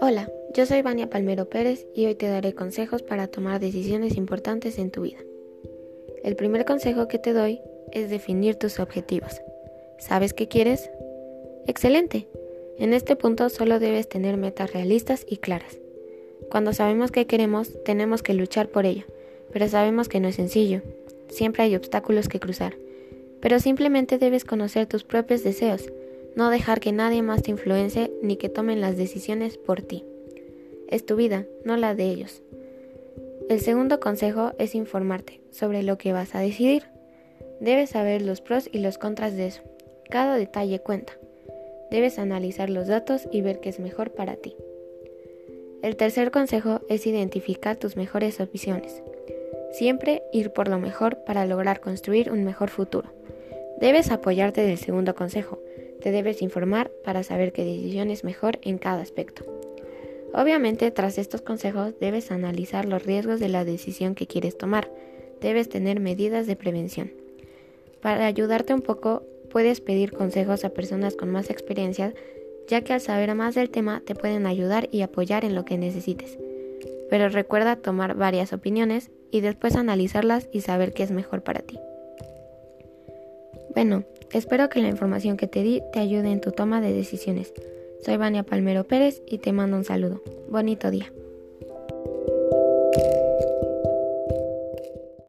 Hola, yo soy Vania Palmero Pérez y hoy te daré consejos para tomar decisiones importantes en tu vida. El primer consejo que te doy es definir tus objetivos. ¿Sabes qué quieres? Excelente. En este punto solo debes tener metas realistas y claras. Cuando sabemos qué queremos, tenemos que luchar por ello, pero sabemos que no es sencillo. Siempre hay obstáculos que cruzar. Pero simplemente debes conocer tus propios deseos no dejar que nadie más te influencie ni que tomen las decisiones por ti. Es tu vida, no la de ellos. El segundo consejo es informarte sobre lo que vas a decidir. Debes saber los pros y los contras de eso. Cada detalle cuenta. Debes analizar los datos y ver qué es mejor para ti. El tercer consejo es identificar tus mejores opciones. Siempre ir por lo mejor para lograr construir un mejor futuro. Debes apoyarte del segundo consejo, te debes informar para saber qué decisión es mejor en cada aspecto. Obviamente, tras estos consejos, debes analizar los riesgos de la decisión que quieres tomar. Debes tener medidas de prevención. Para ayudarte un poco, puedes pedir consejos a personas con más experiencia, ya que al saber más del tema te pueden ayudar y apoyar en lo que necesites. Pero recuerda tomar varias opiniones y después analizarlas y saber qué es mejor para ti. Bueno, espero que la información que te di te ayude en tu toma de decisiones. Soy Vania Palmero Pérez y te mando un saludo. Bonito día.